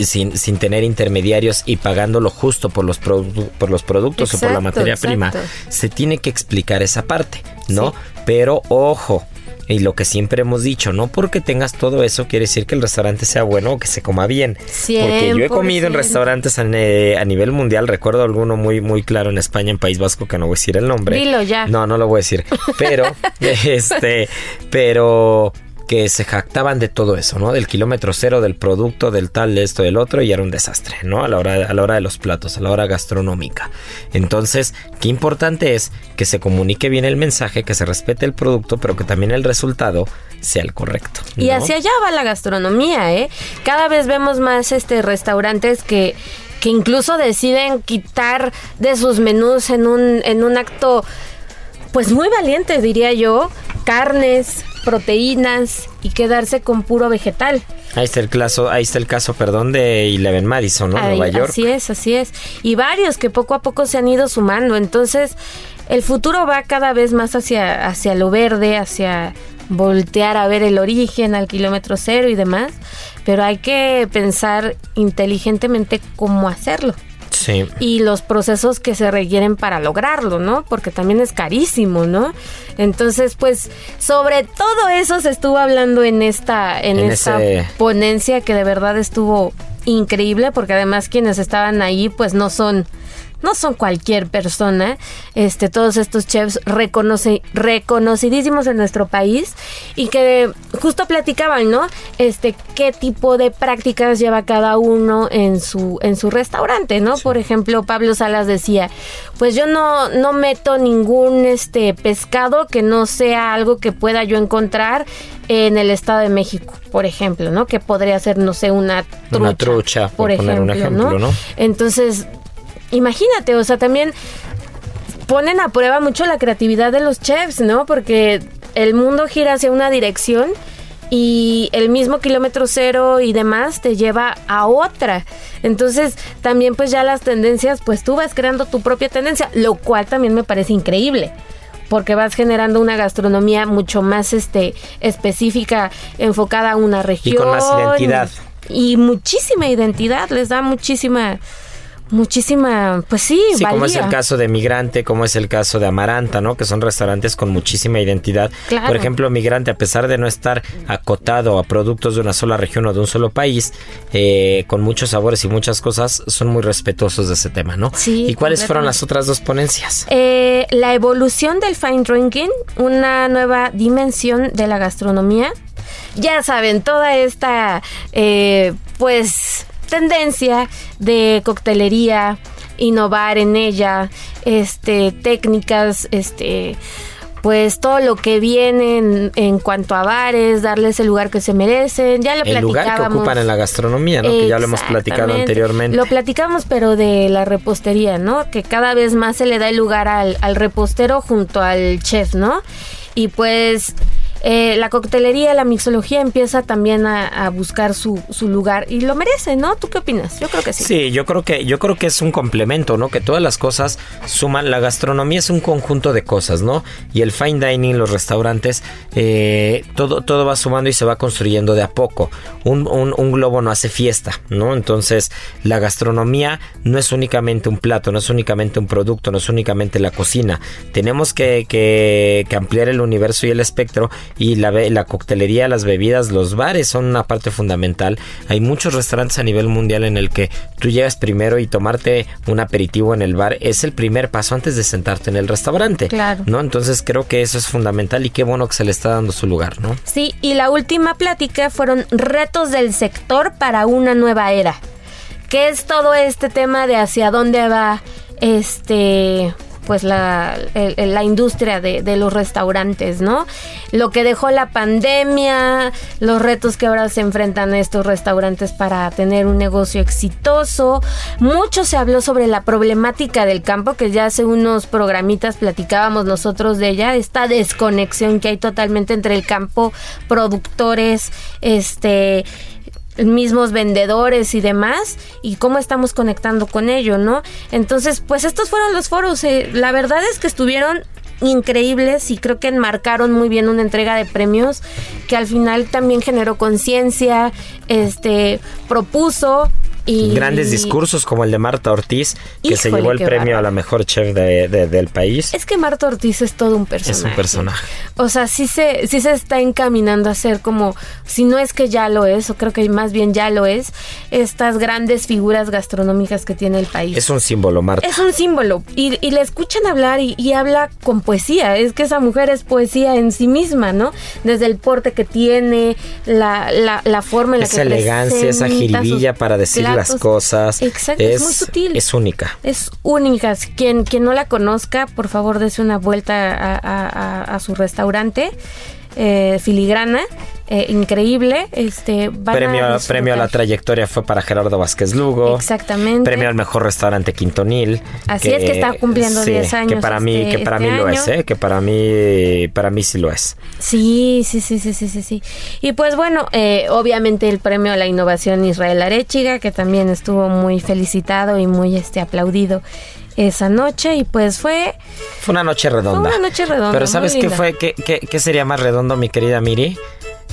sin, sin tener intermediarios y pagando lo justo por los, por los productos o por la Exacto, materia prima, se tiene que explicar esa parte, ¿no? Pero ojo, y lo que siempre hemos dicho, no porque tengas todo eso quiere decir que el restaurante sea bueno o que se coma bien. Porque yo he comido en 100%. restaurantes a, ne- a nivel mundial, recuerdo alguno muy muy claro en España, en País Vasco, que no voy a decir el nombre. Dilo ya. No, no lo voy a decir. Pero, este, pero que se jactaban de todo eso, ¿no? Del kilómetro cero, del producto, del tal, de esto, del otro, y era un desastre, ¿no? A la hora, a la hora de los platos, a la hora gastronómica. Entonces, qué importante es que se comunique bien el mensaje, que se respete el producto, pero que también el resultado sea el correcto. Y hacia allá va la gastronomía, ¿eh? Cada vez vemos más este restaurantes que, que incluso deciden quitar de sus menús en un, en un acto, pues muy valiente, diría yo, carnes, proteínas y quedarse con puro vegetal. Ahí está el caso, ahí está el caso, perdón, de Eleven Madison, ¿no? Ahí- Nueva York. Así es, así es. Y varios que poco a poco se han ido sumando. Entonces, el futuro va cada vez más hacia, hacia lo verde, hacia voltear a ver el origen al kilómetro cero y demás. Pero hay que pensar inteligentemente cómo hacerlo Sí. y los procesos que se requieren para lograrlo, ¿no? Porque también es carísimo, ¿no? Entonces, pues, sobre todo eso se estuvo hablando en esta, en, En esta ese- ponencia que de verdad estuvo increíble, porque además quienes estaban ahí, pues no son no son cualquier persona, este, todos estos chefs reconoce, reconocidísimos en nuestro país y que justo platicaban, ¿no? Este, qué tipo de prácticas lleva cada uno en su, en su restaurante, ¿no? Por ejemplo, Pablo Salas decía, pues yo no, no meto ningún este pescado que no sea algo que pueda yo encontrar en el Estado de México, por ejemplo, ¿no? Que podría ser, no sé, una trucha. Una trucha, por por poner un ejemplo, ejemplo, ¿no? Entonces, imagínate, o sea, también ponen a prueba mucho la creatividad de los chefs, ¿no? Porque el mundo gira hacia una dirección y el mismo kilómetro cero y demás te lleva a otra. Entonces, también pues ya las tendencias, pues tú vas creando tu propia tendencia, lo cual también me parece increíble. Porque vas generando una gastronomía mucho más este específica, enfocada a una región. con más identidad. Y muchísima identidad, les da muchísima, muchísima, pues sí, Sí, como es el caso de Migrante, como es el caso de Amaranta, ¿no? Que son restaurantes con muchísima identidad. Claro. Por ejemplo, Migrante, a pesar de no estar acotado a productos de una sola región o de un solo país, eh, con muchos sabores y muchas cosas, son muy respetuosos de ese tema, ¿no? Sí, ¿Y cuáles fueron las otras dos ponencias? Eh, la evolución del fine drinking, una nueva dimensión de la gastronomía. Ya saben, toda esta, eh, pues, tendencia de coctelería, innovar en ella, este, técnicas, este, pues todo lo que viene en, en cuanto a bares, darles el lugar que se merecen. Ya lo El lugar que ocupan en la gastronomía, ¿no? Que ya lo hemos platicado anteriormente. Lo platicamos, pero de la repostería, ¿no? Que cada vez más se le da el lugar al, al repostero junto al chef, ¿no? Y pues eh, la coctelería, la mixología empieza también a, buscar su, su lugar y lo merece, ¿no? ¿Tú qué opinas? Yo creo que sí. Sí, yo creo que yo creo que es un complemento, ¿no? Que todas las cosas suman. La gastronomía es un conjunto de cosas, ¿no? Y el fine dining, los restaurantes, eh, todo todo va sumando y se va construyendo de a poco. Un, un- un globo no hace fiesta, ¿no? Entonces la gastronomía no es únicamente un plato, no es únicamente un producto, no es únicamente la cocina. Tenemos que, que- que ampliar el universo y el espectro y la, la coctelería, las bebidas, los bares son una parte fundamental. Hay muchos restaurantes a nivel mundial en el que tú llegas primero y tomarte un aperitivo en el bar es el primer paso antes de sentarte en el restaurante. Claro. ¿No? Entonces creo que eso es fundamental y qué bueno que se le está dando su lugar, ¿no? Sí, y la última plática fueron retos del sector para una nueva era. ¿Qué es todo este tema de hacia dónde va este pues la, la industria de, de los restaurantes, ¿no? Lo que dejó la pandemia, los retos que ahora se enfrentan estos restaurantes para tener un negocio exitoso. Mucho se habló sobre la problemática del campo, que ya hace unos programitas platicábamos nosotros de ella, esta desconexión que hay totalmente entre el campo, productores, este mismos vendedores y demás y cómo estamos conectando con ello, ¿no? Entonces, pues estos fueron los foros. eh, la verdad es que estuvieron increíbles y creo que enmarcaron muy bien una entrega de premios que al final también generó conciencia, este propuso y Grandes discursos como el de Marta Ortiz, que se llevó el premio a la mejor chef de- de- del país. Es que Marta Ortiz es todo un personaje. Es un personaje. O sea, sí se, sí se está encaminando a ser como, si no es que ya lo es, o creo que más bien ya lo es, estas grandes figuras gastronómicas que tiene el país. Es un símbolo, Marta. Es un símbolo y, y le escuchan hablar y, y habla con poesía. Es que esa mujer es poesía en sí misma, ¿no? Desde el porte que tiene, la, la, la forma en la esa que elegancia, esa jiribilla sus para decir las cosas. Exacto, es, muy sutil. Es única. Es única. Quien, quien no la conozca, por favor, dése una vuelta a, a- a- a su restaurante. Eh, filigrana. eh, increíble. Este, van a Premio, premio a la trayectoria fue para Gerardo Vázquez Lugo. Exactamente. Premio al mejor restaurante Quintonil. Así es, que está cumpliendo sí, 10 años Que para mí, este- que para este mí lo es, ¿eh? Que para mí, para mí sí lo es. Sí, sí, sí, sí, sí, sí, sí. Y pues bueno, eh, obviamente el premio a la innovación Israel Arechiga, que también estuvo muy felicitado y muy este aplaudido esa noche. Y pues fue Fue una noche redonda. Fue una noche redonda, Pero ¿sabes qué fue? ¿Qué, qué, qué sería más redondo, mi querida Miri?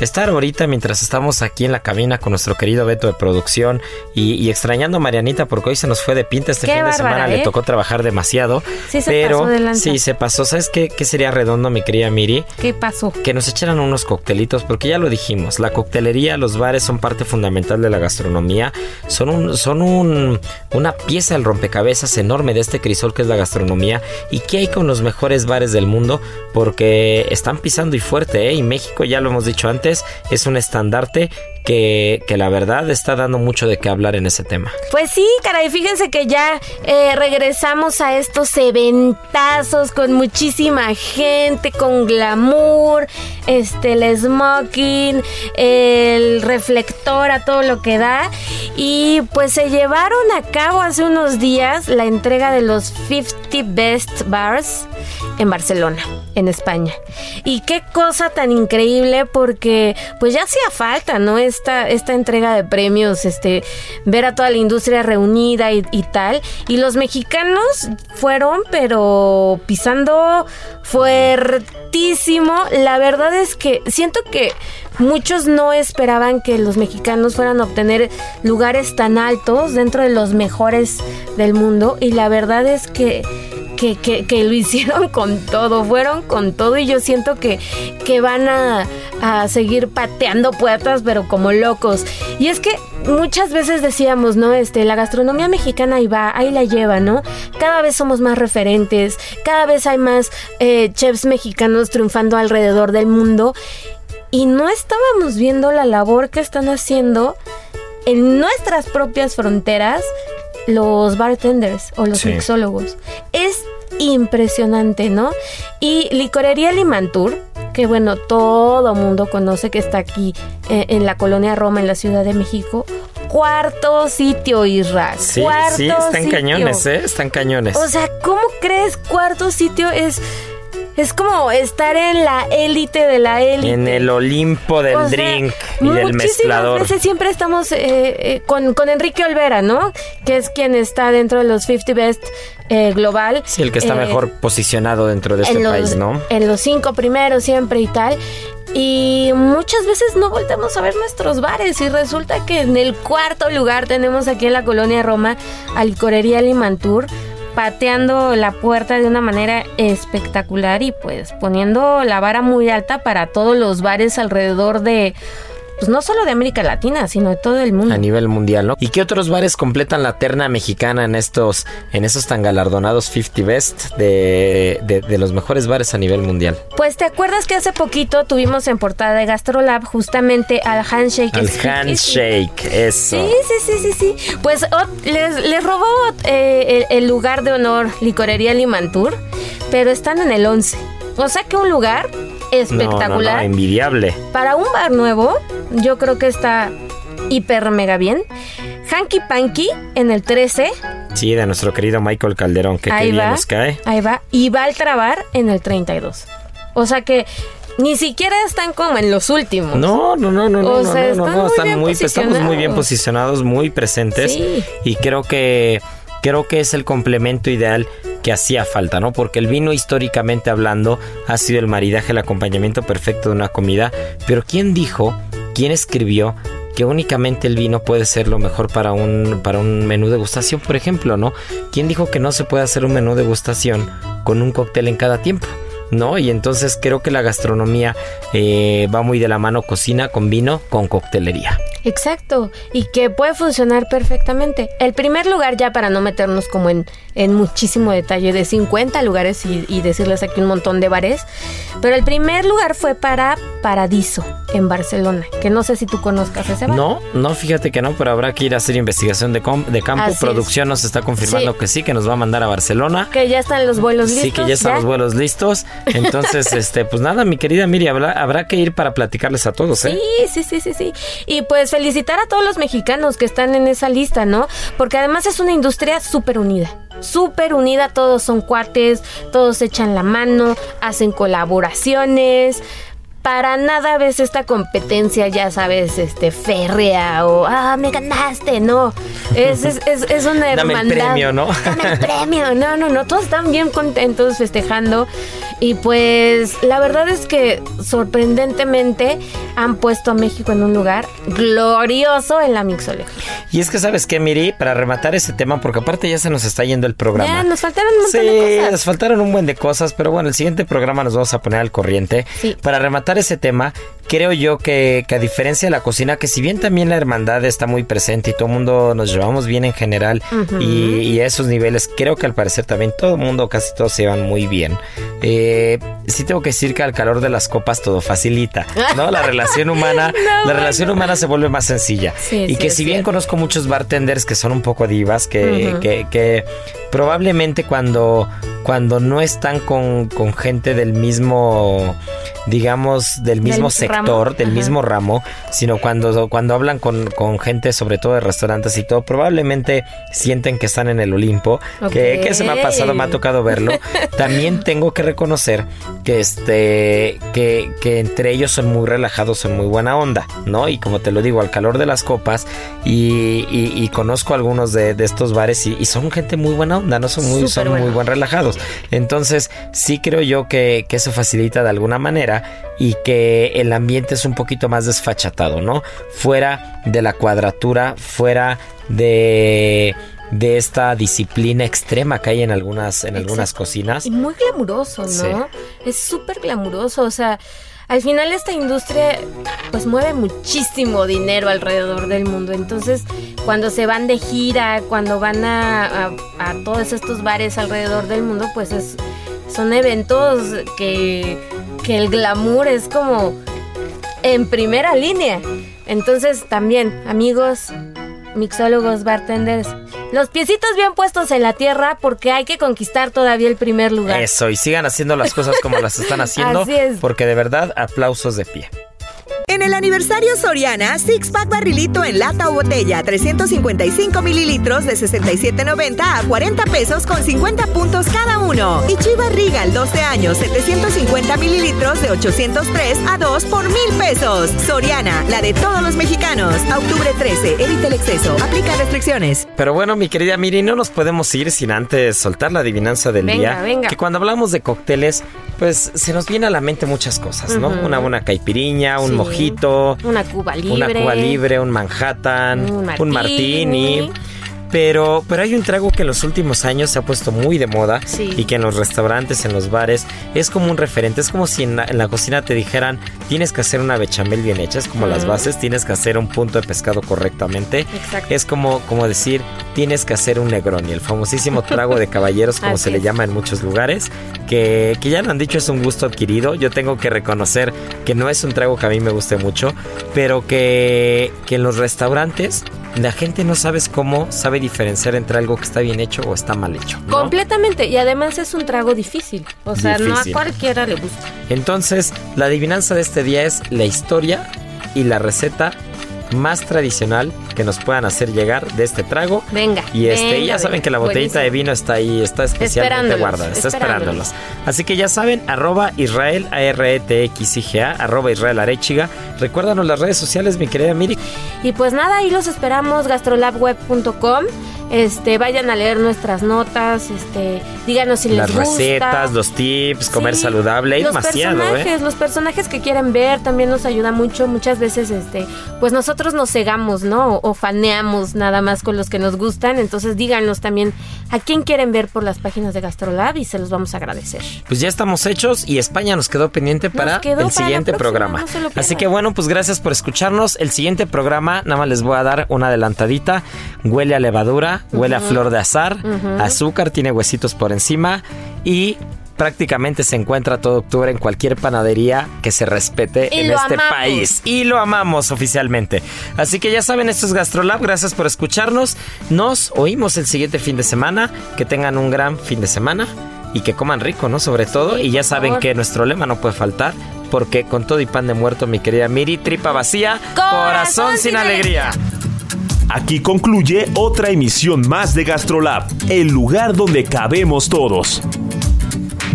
Estar ahorita mientras estamos aquí en la cabina con nuestro querido Beto de producción y, y extrañando a Marianita porque hoy se nos fue de pinta este Qué fin de semana, ¿eh? le tocó trabajar demasiado. Sí se pero pasó de sí se pasó. ¿Sabes qué, qué sería redondo, mi querida Miri? ¿Qué pasó? que nos echaran unos coctelitos, porque ya lo dijimos, la coctelería, los bares son parte fundamental de la gastronomía, son, un, son un, una pieza del rompecabezas enorme de este crisol que es la gastronomía. ¿Y qué hay con los mejores bares del mundo? Porque están pisando y fuerte, ¿eh? Y México, ya lo hemos dicho antes, es un estandarte que, la verdad está dando mucho de qué hablar en ese tema. Pues sí, caray, fíjense que ya eh, regresamos a estos eventazos con muchísima gente, con glamour, este, el smoking, el reflector a todo lo que da. Y pues se llevaron a cabo hace unos días la entrega de los 50 Best Bars en Barcelona, en España. Y qué cosa tan increíble porque pues ya hacía falta, ¿no? Esta, esta entrega de premios, este, ver a toda la industria reunida y, y tal. Y los mexicanos fueron, pero pisando fuertísimo. La verdad es que siento que muchos no esperaban que los mexicanos fueran a obtener lugares tan altos dentro de los mejores del mundo. Y la verdad es que que, que- lo hicieron con todo, fueron con todo y yo siento que, que van a, a seguir pateando puertas, pero como locos. Y es que muchas veces decíamos, ¿no? Este, la gastronomía mexicana ahí va, ahí la lleva, ¿no? Cada vez somos más referentes, cada vez hay más eh, chefs mexicanos triunfando alrededor del mundo. Y no estábamos viendo la labor que están haciendo en nuestras propias fronteras los bartenders o los Sí. mixólogos. Es impresionante, ¿no? Y Licorería Limantur, que bueno, todo mundo conoce que está aquí eh, en la colonia Roma, en la Ciudad de México. Cuarto sitio, Isra. Sí, cuarto sí, están sitio. cañones, ¿eh? Están cañones. O sea, ¿cómo crees cuarto sitio? Es, es como estar en la élite de la élite. en el Olimpo del O sea, drink y del muchísimas mezclador. veces siempre estamos eh, eh, con, con Enrique Olvera, ¿no? Que es quien está dentro de los 50 Best eh, global. Sí, el que está Eh, mejor posicionado dentro de este los, país, ¿no? En los cinco primeros siempre y tal. Y muchas veces no volteamos a ver nuestros bares y resulta que en el cuarto lugar tenemos aquí en la colonia Roma a Licorería Limantur pateando la puerta de una manera espectacular y pues poniendo la vara muy alta para todos los bares alrededor de pues no solo de América Latina, sino de todo el mundo. A nivel mundial, ¿no? ¿Y qué otros bares completan la terna mexicana en estos, en esos tan galardonados 50 Best de, de- de los mejores bares a nivel mundial? Pues te acuerdas que hace poquito tuvimos en portada de Gastrolab justamente al handshake. Al handshake, eso. Sí, sí, sí, sí, sí. Pues ot- les, les robó eh, el, el lugar de honor Licorería Limantur, pero están en el 11. O sea que un lugar espectacular. No, no, no, envidiable. Para un bar nuevo, yo creo que está hiper mega bien. Hanky Panky en el 13. Sí, de nuestro querido Michael Calderón, que qué ahí bien va. nos cae. Ahí va. Y va al trabar en el 32. O sea que ni siquiera están como en los últimos. No, no, no, no, no, no, no, están no, muy están bien muy, estamos muy bien posicionados. posicionados, muy presentes Sí. y creo que creo que es el complemento ideal que hacía falta, ¿no? Porque el vino históricamente hablando ha sido el maridaje, el acompañamiento perfecto de una comida, pero ¿quién dijo, quién escribió que únicamente el vino puede ser lo mejor para un para un menú degustación, por ejemplo, ¿no? ¿Quién dijo que no se puede hacer un menú degustación con un cóctel en cada tiempo? ¿No? Y entonces creo que la gastronomía eh, va muy de la mano cocina con vino, con coctelería. Exacto, y que puede funcionar perfectamente. El primer lugar, ya para no meternos como en, en muchísimo detalle, de 50 lugares y, y decirles aquí un montón de bares, pero el primer lugar fue para Paradiso. en Barcelona, que no sé si tú conozcas ese bar. No, no, fíjate que no, pero habrá que ir a hacer investigación de, de campo. Así es. Producción nos está confirmando Sí. que sí, que nos va a mandar a Barcelona. Que ya están los vuelos listos. Sí, que ya están los vuelos listos. Entonces, este, pues nada, mi querida Miri, habrá, habrá que ir para platicarles a todos, ¿eh? Sí, sí, sí, sí, sí. Y pues felicitar a todos los mexicanos que están en esa lista, ¿no? Porque además es una industria súper unida. Súper unida, todos son cuates, todos echan la mano, hacen colaboraciones. Para nada ves esta competencia, ya sabes, este, férrea o, ah, me ganaste, no. Es, es, es, es una Dame el hermandad. premio, ¿no? Dame el premio, no, no, no, todos están bien contentos festejando y pues la verdad es que sorprendentemente han puesto a México en un lugar glorioso en la mixología. Y es que, ¿sabes qué, Miri? Para rematar ese tema, porque aparte ya se nos está yendo el programa. Ya, nos faltaron un montón Sí, de cosas. nos faltaron un buen de cosas, pero bueno, el siguiente programa nos vamos a poner al corriente. Sí. Para rematar ese tema, creo yo que, que a diferencia de la cocina, que si bien también la hermandad está muy presente y todo el mundo nos llevamos bien en general y, y a esos niveles, creo que al parecer también todo el mundo, casi todos se llevan muy bien. Eh, sí tengo que decir que al calor de las copas todo facilita, ¿no? La relación humana, la relación humana se vuelve más sencilla. Sí, y sí, que si bien cierto. conozco muchos bartenders que son un poco divas, que, que, que probablemente cuando, cuando no están con, con gente del mismo, digamos, del mismo sector, del Ajá. mismo ramo, sino cuando, cuando hablan con, con gente, sobre todo de restaurantes y todo, probablemente sienten que están en el Olimpo, que, Ok. que se me ha pasado, me ha tocado verlo. También tengo que reconocer que este que, que entre ellos son muy relajados, son muy buena onda, ¿no? Y como te lo digo, al calor de las copas, y, y- y conozco algunos de, de estos bares y, y son gente muy buena onda, no son muy, Súper son muy buen relajados. Entonces, sí creo yo que, que eso facilita de alguna manera y que el ambiente es un poquito más desfachatado, ¿no? Fuera de la cuadratura, fuera de de esta disciplina extrema que hay en algunas en algunas cocinas. Y muy glamuroso, ¿no? Sí. Es súper glamuroso, o sea, al final esta industria pues mueve muchísimo dinero alrededor del mundo. Entonces, cuando se van de gira, cuando van a, a- a todos estos bares alrededor del mundo, pues es, son eventos que, que el glamour es como en primera línea. Entonces, también, amigos, mixólogos, bartenders, los piecitos bien puestos en la tierra porque hay que conquistar todavía el primer lugar. Eso, y sigan haciendo las cosas como las están haciendo, Así es. porque de verdad, aplausos de pie. En el aniversario Soriana, Six Pack Barrilito en lata o botella, 355 mililitros de 67.90 a 40 pesos con 50 puntos cada uno. Y Chivas Regal, 12 años, 750 mililitros de 803 a 2 por mil pesos. Soriana, la de todos los mexicanos. A octubre 13, evita el exceso. Aplica restricciones. Pero bueno, mi querida Miri, no nos podemos ir sin antes soltar la adivinanza del Venga, día. venga. Que cuando hablamos de cócteles, pues se nos viene a la mente muchas cosas, ¿no? Una buena caipiriña, un Sí. Mojito, Una Cuba libre. una Cuba libre, un Manhattan, Un un martini. Pero, pero hay un trago que en los últimos años se ha puesto muy de moda Sí. y que en los restaurantes, en los bares, es como un referente. Es como si en la, en la cocina te dijeran, tienes que hacer una bechamel bien hecha, es como las bases, tienes que hacer un punto de pescado correctamente. Exacto. Es como, como decir, tienes que hacer un Negroni, el famosísimo trago de caballeros, como se le llama en muchos lugares, que, que ya lo han dicho, es un gusto adquirido. Yo tengo que reconocer que no es un trago que a mí me guste mucho, pero que, que en los restaurantes la gente no sabes cómo sabe diferenciar entre algo que está bien hecho o está mal hecho. ¿no? Completamente. Y además es un trago difícil. O sea, no a cualquiera le gusta. Entonces, la adivinanza de este día es la historia y la receta más tradicional que nos puedan hacer llegar de este trago. Venga. Y este, venga, ya saben que la botellita de vino está ahí, está especialmente guardada, está esperándolos. esperándolos. Así que ya saben, arroba Israel, A-R-E-T-X-I-G-A, arroba Israel Arechiga. Recuérdanos las redes sociales, mi querida Miri. Y pues nada, ahí los esperamos, gastrolabweb.com. Este, vayan a leer nuestras notas, este, díganos si les Las gusta. recetas, los tips, comer Sí, saludable, hay los demasiado, ¿eh? personajes, los personajes que quieren ver también nos ayuda mucho. Muchas veces, este, pues nosotros nos cegamos, ¿no? O, faneamos nada más con los que nos gustan. Entonces díganos también a quién quieren ver por las páginas de Gastrolab y se los vamos a agradecer. Pues ya estamos hechos y España nos quedó pendiente para quedó el para siguiente próxima, programa. no Así que bueno, pues gracias por escucharnos. El siguiente programa, nada más les voy a dar una adelantadita. Huele a levadura, huele a flor de azar, azúcar, tiene huesitos por encima y prácticamente se encuentra todo octubre en cualquier panadería que se respete Y en este amamos. país. Y lo amamos oficialmente. Así que ya saben, esto es GastroLab. Gracias por escucharnos. Nos oímos el siguiente fin de semana. Que tengan un gran fin de semana. Y que coman rico, ¿no? Sobre todo. Sí, y ya saben favor. que nuestro lema no puede faltar. Porque con todo y pan de muerto, mi querida Miri, tripa vacía, Corazón sin alegría. Aquí concluye otra emisión más de GastroLab, el lugar donde cabemos todos.